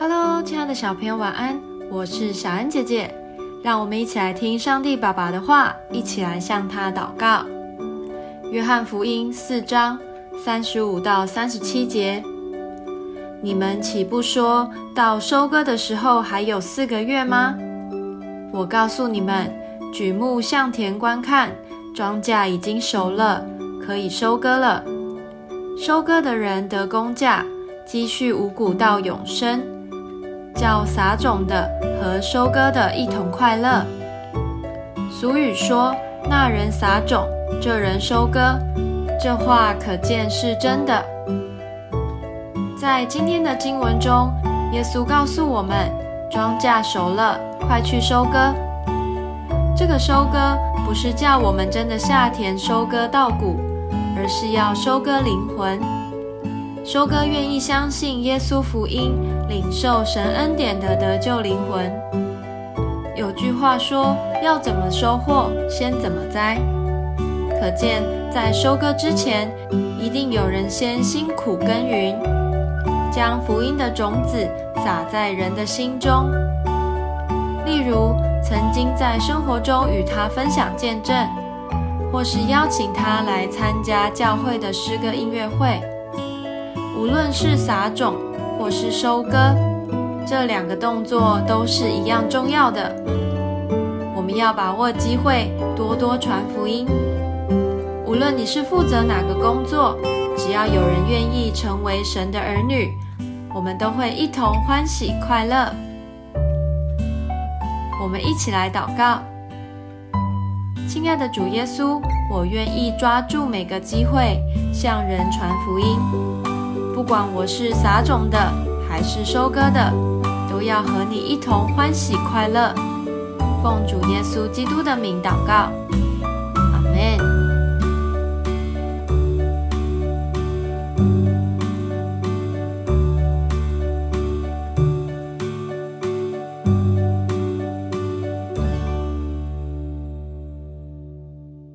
Hello，亲爱的小朋友，晚安！我是小恩姐姐，让我们一起来听上帝爸爸的话，一起来向他祷告。约翰福音四章三十五到三十七节：你们岂不说到收割的时候还有四个月吗？我告诉你们，举目向田观看，庄稼已经熟了，可以收割了。收割的人得工价，积蓄五谷到永生。叫撒种的和收割的一同快乐。俗语说：“那人撒种，这人收割。”这话可见是真的。在今天的经文中，耶稣告诉我们：庄稼熟了，快去收割。这个收割不是叫我们真的下田收割稻谷，而是要收割灵魂。收割愿意相信耶稣福音、领受神恩典的得救灵魂。有句话说：“要怎么收获，先怎么栽。”可见，在收割之前，一定有人先辛苦耕耘，将福音的种子撒在人的心中。例如，曾经在生活中与他分享见证，或是邀请他来参加教会的诗歌音乐会。无论是撒种或是收割，这两个动作都是一样重要的。我们要把握机会，多多传福音。无论你是负责哪个工作，只要有人愿意成为神的儿女，我们都会一同欢喜快乐。我们一起来祷告：亲爱的主耶稣，我愿意抓住每个机会向人传福音。不管我是撒种的还是收割的，都要和你一同欢喜快乐。奉主耶稣基督的名祷告。